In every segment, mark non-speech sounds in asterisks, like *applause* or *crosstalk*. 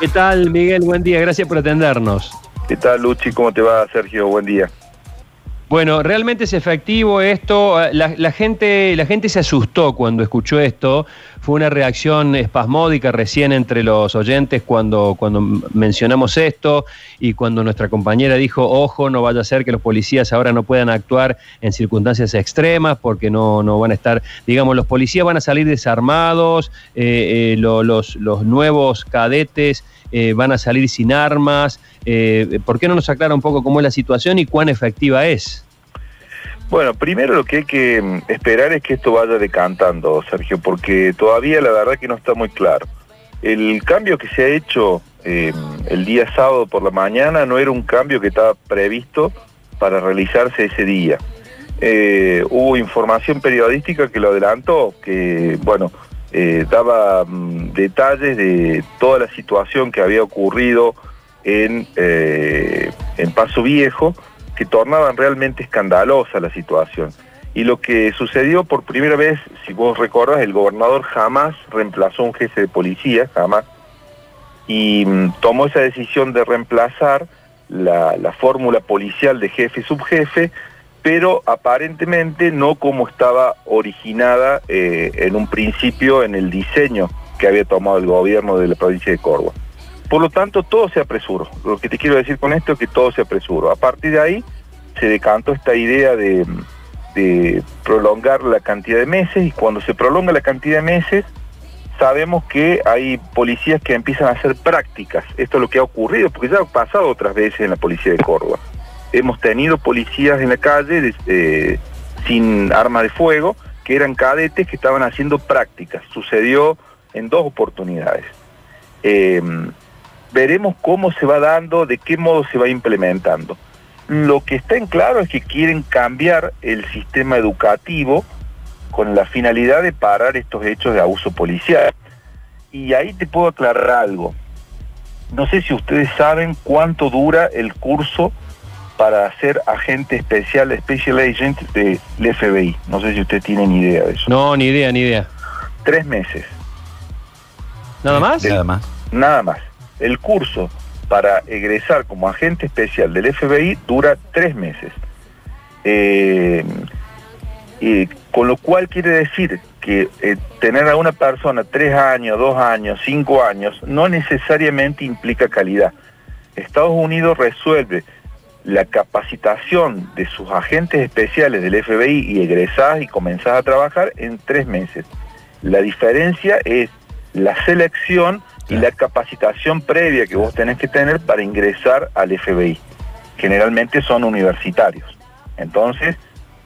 ¿Qué tal, Miguel? Buen día, gracias por atendernos. ¿Qué tal, Luchi? ¿Cómo te va, Sergio? Buen día. Bueno, realmente es efectivo esto. La, gente, la gente se asustó cuando escuchó esto. Fue una reacción espasmódica recién entre los oyentes cuando, cuando mencionamos esto y cuando nuestra compañera dijo, ojo, no vaya a ser que los policías ahora no puedan actuar en circunstancias extremas porque no, no van a estar, digamos, los policías van a salir desarmados, eh, eh, los, los nuevos cadetes eh, van a salir sin armas. Eh, ¿Por qué no nos aclara un poco cómo es la situación y cuán efectiva es? Bueno, primero lo que hay que mm, esperar es que esto vaya decantando, Sergio, porque todavía la verdad que no está muy claro. El cambio que se ha hecho eh, el día sábado por la mañana no era un cambio que estaba previsto para realizarse ese día. hubo información periodística que lo adelantó, que bueno, eh, daba mm, detalles de toda la situación que había ocurrido en, eh, en Paso Viejo, que tornaban realmente escandalosa la situación. Y lo que sucedió por primera vez, si vos recordás, el gobernador jamás reemplazó un jefe de policía, jamás, y mm, tomó esa decisión de reemplazar la, la fórmula policial de jefe y subjefe pero aparentemente no como estaba originada eh, en un principio en el diseño que había tomado el gobierno de la provincia de Córdoba. Por lo tanto, todo se apresuró. Lo que te quiero decir con esto es que todo se apresuró. A partir de ahí se decantó esta idea de, prolongar la cantidad de meses y cuando se prolonga la cantidad de meses, sabemos que hay policías que empiezan a hacer prácticas. Esto es lo que ha ocurrido, porque ya ha pasado otras veces en la policía de Córdoba hemos tenido policías en la calle eh, sin arma de fuego, que eran cadetes que estaban haciendo prácticas. Sucedió en dos oportunidades. Em, veremos cómo se va dando, de qué modo se va implementando. Lo que está en claro es que quieren cambiar el sistema educativo con la finalidad de parar estos hechos de abuso policial. Y ahí te puedo aclarar algo. No sé si ustedes saben cuánto dura el curso para ser agente especial, special agent del FBI. No sé si usted tiene ni idea de eso. No, ni idea, ni idea. Tres meses. ¿Nada más? nada más. Nada más. El curso para egresar como agente especial del FBI dura tres meses. Eh, con lo cual quiere decir que eh, tener a una persona tres años, dos años, cinco años, no necesariamente implica calidad. Estados Unidos resuelve la capacitación de sus agentes especiales del FBI y egresás y comenzás a trabajar en tres meses. La diferencia es la selección y la capacitación previa que vos tenés que tener para ingresar al FBI. Generalmente son universitarios. Entonces,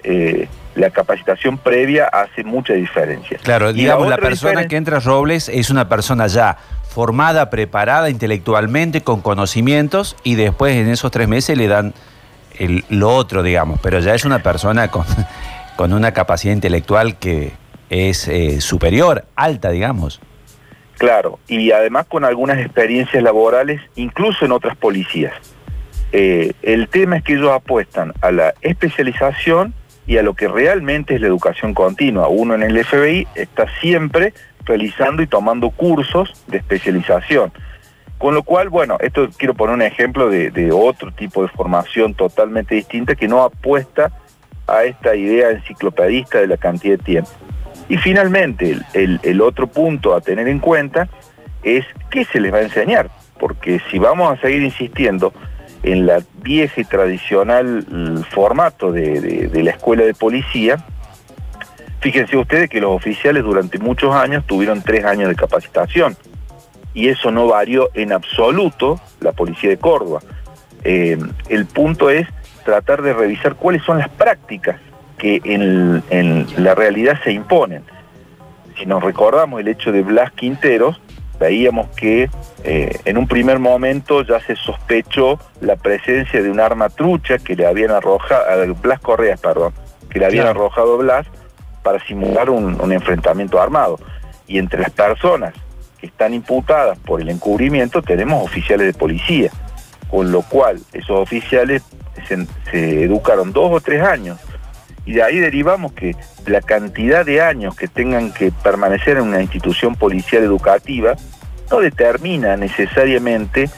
eh, la capacitación previa hace mucha diferencia. Claro, digamos, la, persona que entra a Robles es una persona ya formada, preparada intelectualmente, con conocimientos, y después en esos tres meses le dan lo otro, digamos, pero ya es una persona con, *laughs* con una capacidad intelectual que es eh, superior, alta, digamos. Claro, y además con algunas experiencias laborales, incluso en otras policías. Eh, el tema es que ellos apuestan a la especialización y a lo que realmente es la educación continua. Uno en el FBI está siempre realizando y tomando cursos de especialización. Con lo cual, bueno, esto quiero poner un ejemplo de, otro tipo de formación totalmente distinta que no apuesta a esta idea enciclopedista de la cantidad de tiempo. Y finalmente, el, otro punto a tener en cuenta es qué se les va a enseñar, porque si vamos a seguir insistiendo en la vieja y tradicional formato de la escuela de policía, Fíjense ustedes que los oficiales durante muchos años tuvieron tres años de capacitación y eso no varió en absoluto la policía de Córdoba. Eh, el punto es tratar de revisar cuáles son las prácticas que en, la realidad se imponen. Si nos recordamos el hecho de Blas Quinteros, veíamos que eh, en un primer momento ya se sospechó la presencia de un arma trucha que le habían arrojado, Blas Correas, perdón, que le habían arrojado Blas para simular un, enfrentamiento armado. Y entre las personas que están imputadas por el encubrimiento tenemos oficiales de policía, con lo cual esos oficiales se, educaron dos o tres años y de ahí derivamos que la cantidad de años que tengan que permanecer en una institución policial educativa no determina necesariamente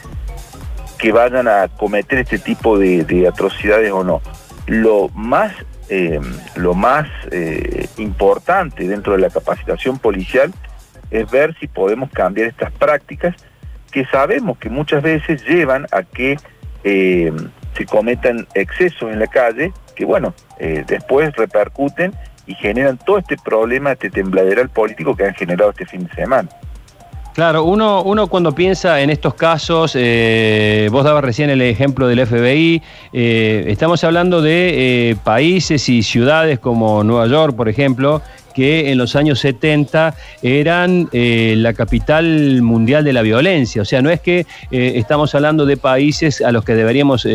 que vayan a cometer este tipo de, atrocidades o no. Lo más, eh, lo más eh, importante dentro de la capacitación policial es ver si podemos cambiar estas prácticas que sabemos que muchas veces llevan a que eh, se cometan excesos en la calle, que bueno, después repercuten y generan todo este problema, este tembladeral político que han generado este fin de semana. Claro, uno, uno cuando piensa en estos casos, eh, vos dabas recién el ejemplo del FBI, eh, estamos hablando de eh, países y ciudades como Nueva York, por ejemplo, que en los años 70 eran la capital mundial de la violencia. O sea, no es que estamos hablando de países a los que deberíamos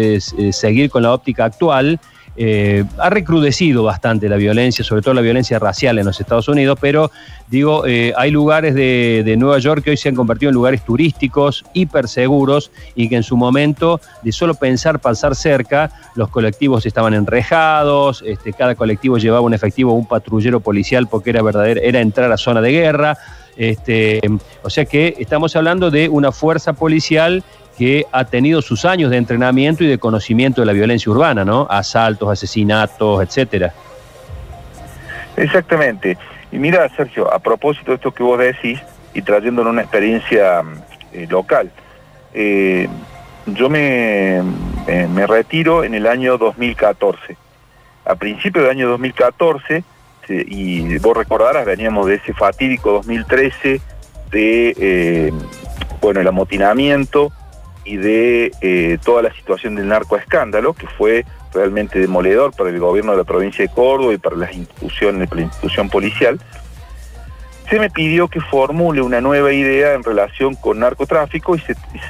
seguir con la óptica actual, eh, ha recrudecido bastante la violencia, sobre todo la violencia racial en los Estados Unidos, pero digo, eh, hay lugares de, Nueva York que hoy se han convertido en lugares turísticos, hiper seguros, y que en su momento, de solo pensar pasar cerca, los colectivos estaban enrejados, este, cada colectivo llevaba un efectivo, un patrullero policial, porque era verdadero, era entrar a zona de guerra. Este, o sea que estamos hablando de una fuerza policial que ha tenido sus años de entrenamiento y de conocimiento de la violencia urbana, ¿no? Asaltos, asesinatos, etcétera. Exactamente. Y mira, Sergio, a propósito de esto que vos decís y trayéndolo una experiencia eh, local, eh, yo me, me, retiro en el año 2014. A principios del año 2014, y vos recordarás, veníamos de ese fatídico 2013 de, eh, bueno, el amotinamiento, y de eh, toda la situación del narcoescándalo, que fue realmente demoledor para el gobierno de la provincia de Córdoba y para las instituciones, la institución policial, se me pidió que formule una nueva idea en relación con narcotráfico y,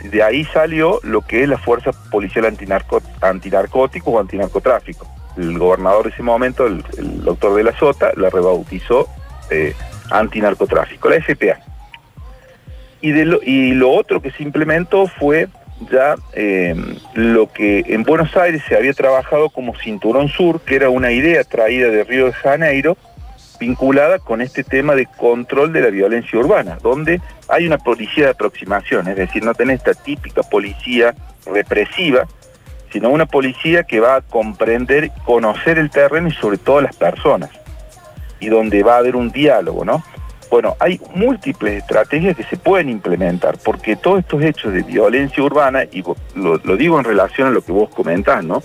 de ahí salió lo que es la Fuerza Policial Antinarcótico o Antinarcotráfico. El gobernador de ese momento, el, doctor de la Sota, la rebautizó eh, Antinarcotráfico, la FPA. Y, de y lo otro que se implementó fue ya eh, lo que en Buenos Aires se había trabajado como Cinturón Sur, que era una idea traída de Río de Janeiro, vinculada con este tema de control de la violencia urbana, donde hay una policía de aproximación, es decir, no tenés esta típica policía represiva, sino una policía que va a comprender, conocer el terreno y sobre todo las personas, y donde va a haber un diálogo, ¿no? Bueno, hay múltiples estrategias que se pueden implementar, porque todos estos hechos de violencia urbana, y lo, digo en relación a lo que vos comentás, ¿no?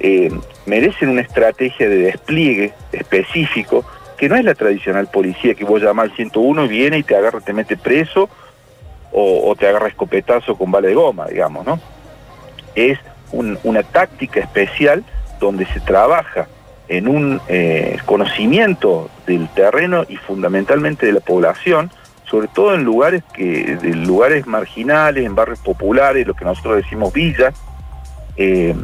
Eh, merecen una estrategia de despliegue específico, que no es la tradicional policía que vos llamás al 101 y viene y te agarra, te mete preso, o, te agarra escopetazo con bala de goma, digamos, ¿no? Es una táctica especial donde se trabaja en un eh, conocimiento del terreno y fundamentalmente de la población, sobre todo en lugares que, de lugares marginales, en barrios populares, lo que nosotros decimos villas, eh,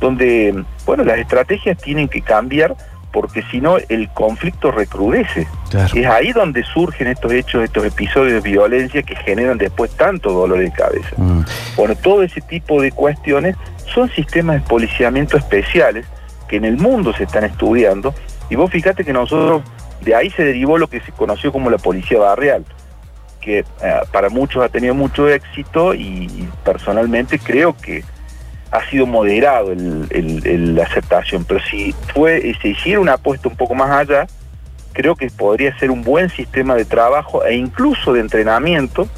donde bueno las estrategias tienen que cambiar porque si no el conflicto recrudece. Es ahí donde surgen estos hechos, estos episodios de violencia que generan después tanto dolor de cabeza. Mm. Bueno, todo ese tipo de cuestiones son sistemas de policiamiento especiales que en el mundo se están estudiando, y vos fíjate que nosotros, de ahí se derivó lo que se conoció como la policía barrial, que eh, para muchos ha tenido mucho éxito y, personalmente creo que ha sido moderado la aceptación, pero si fue, se hiciera una apuesta un poco más allá, creo que podría ser un buen sistema de trabajo e incluso de entrenamiento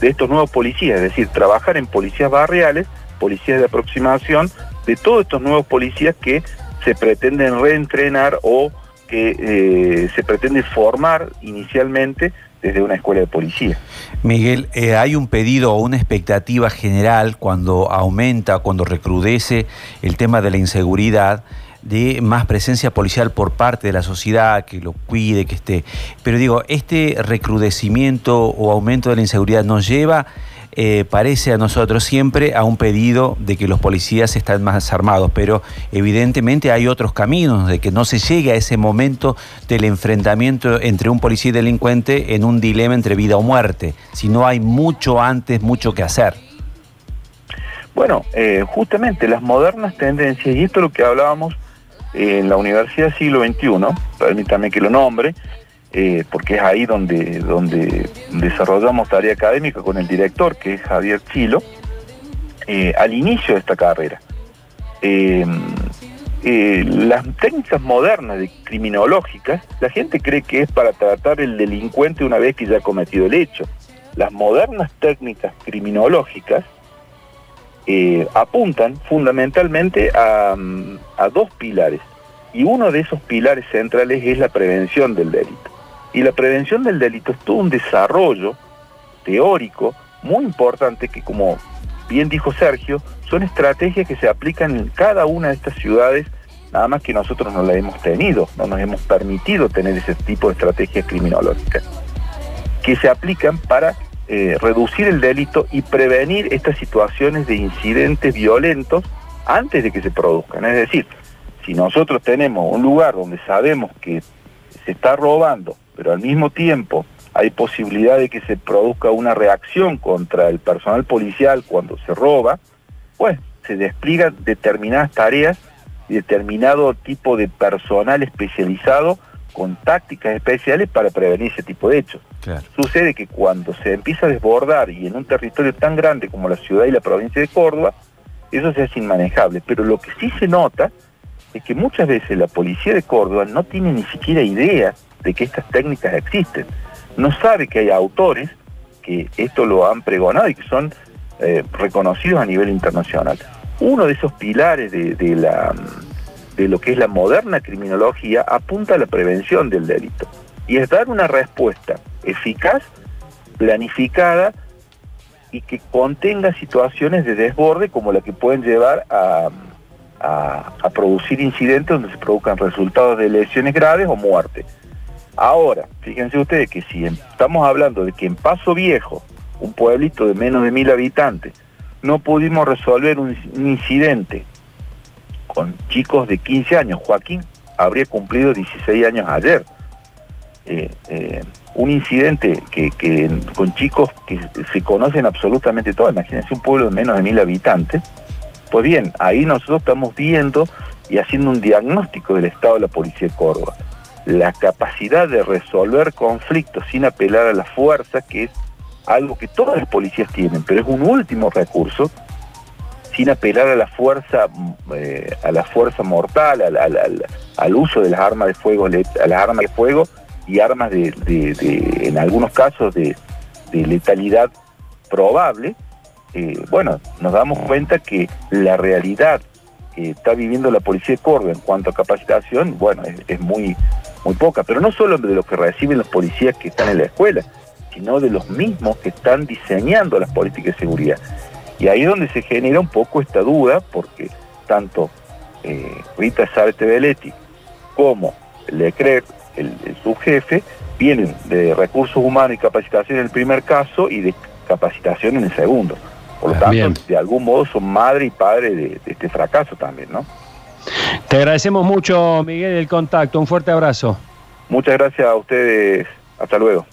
de estos nuevos policías, es decir, trabajar en policías barriales, policías de aproximación, de todos estos nuevos policías que se pretenden reentrenar o que eh, se pretende formar inicialmente desde una escuela de policía. Miguel, eh, hay un pedido o una expectativa general cuando aumenta, cuando recrudece el tema de la inseguridad de más presencia policial por parte de la sociedad, que lo cuide, que esté. Pero digo, este recrudecimiento o aumento de la inseguridad nos lleva eh, parece a nosotros siempre a un pedido de que los policías estén más armados, pero evidentemente hay otros caminos de que no se llegue a ese momento del enfrentamiento entre un policía y delincuente en un dilema entre vida o muerte, si no hay mucho antes, mucho que hacer. Bueno, eh, justamente las modernas tendencias, y esto es lo que hablábamos en la Universidad Siglo XXI, permítame que lo nombre, eh, porque es ahí donde, donde desarrollamos tarea académica con el director, que es Javier Chilo, eh, al inicio de esta carrera. Eh, las técnicas modernas de criminológicas, la gente cree que es para tratar el delincuente una vez que ya ha cometido el hecho. Las modernas técnicas criminológicas apuntan fundamentalmente a, a dos pilares. Y uno de esos pilares centrales es la prevención del delito. Y la prevención del delito es todo un desarrollo teórico muy importante que, como bien dijo Sergio, son estrategias que se aplican en cada una de estas ciudades, nada más que nosotros no las hemos tenido, no nos hemos permitido tener ese tipo de estrategias criminológicas, que se aplican para eh, reducir el delito y prevenir estas situaciones de incidentes violentos antes de que se produzcan. Es decir, si nosotros tenemos un lugar donde sabemos que se está robando pero al mismo tiempo hay posibilidad de que se produzca una reacción contra el personal policial cuando se roba, pues se despliegan determinadas tareas y determinado tipo de personal especializado con tácticas especiales para prevenir ese tipo de hechos. Sucede que cuando se empieza a desbordar y en un territorio tan grande como la ciudad y la provincia de Córdoba, eso se hace inmanejable. Pero lo que sí se nota es que muchas veces la policía de Córdoba no tiene ni siquiera idea de que estas técnicas existen. No sabe que hay autores que esto lo han pregonado y que son eh, reconocidos a nivel internacional. Uno de esos pilares de, de lo que es la moderna criminología apunta a la prevención del delito y es dar una respuesta eficaz, planificada y que contenga situaciones de desborde como la que pueden llevar a, a producir incidentes donde se produzcan resultados de lesiones graves o muerte. Ahora, fíjense ustedes que si estamos hablando de que en Paso Viejo, un pueblito de menos de mil habitantes, no pudimos resolver un, incidente con chicos de 15 años, Joaquín habría cumplido 16 años ayer. Eh, eh, un incidente que, con chicos que se conocen absolutamente todos, imagínense un pueblo de menos de mil habitantes, pues bien, ahí nosotros estamos viendo y haciendo un diagnóstico del estado de la policía de Córdoba la capacidad de resolver conflictos sin apelar a la fuerza, que es algo que todas las policías tienen, pero es un último recurso, sin apelar a la fuerza, eh, a la fuerza mortal, al, uso de las armas de fuego, a las armas de fuego y armas de, en algunos casos de, letalidad probable. Eh, bueno, nos damos cuenta que la realidad que está viviendo la policía de Córdoba en cuanto a capacitación, bueno, es muy muy poca, pero no solo de lo que reciben los policías que están en la escuela, sino de los mismos que están diseñando las políticas de seguridad. Y ahí es donde se genera un poco esta duda, porque tanto eh, Rita Sábete Belletti como Leclerc, el, el subjefe, vienen de recursos humanos y capacitación en el primer caso y de capacitación en el segundo. Por lo tanto, de algún modo son madre y padre de este fracaso también, ¿no? Te agradecemos mucho, Miguel, el contacto. Un fuerte abrazo. Muchas gracias a ustedes. Hasta luego.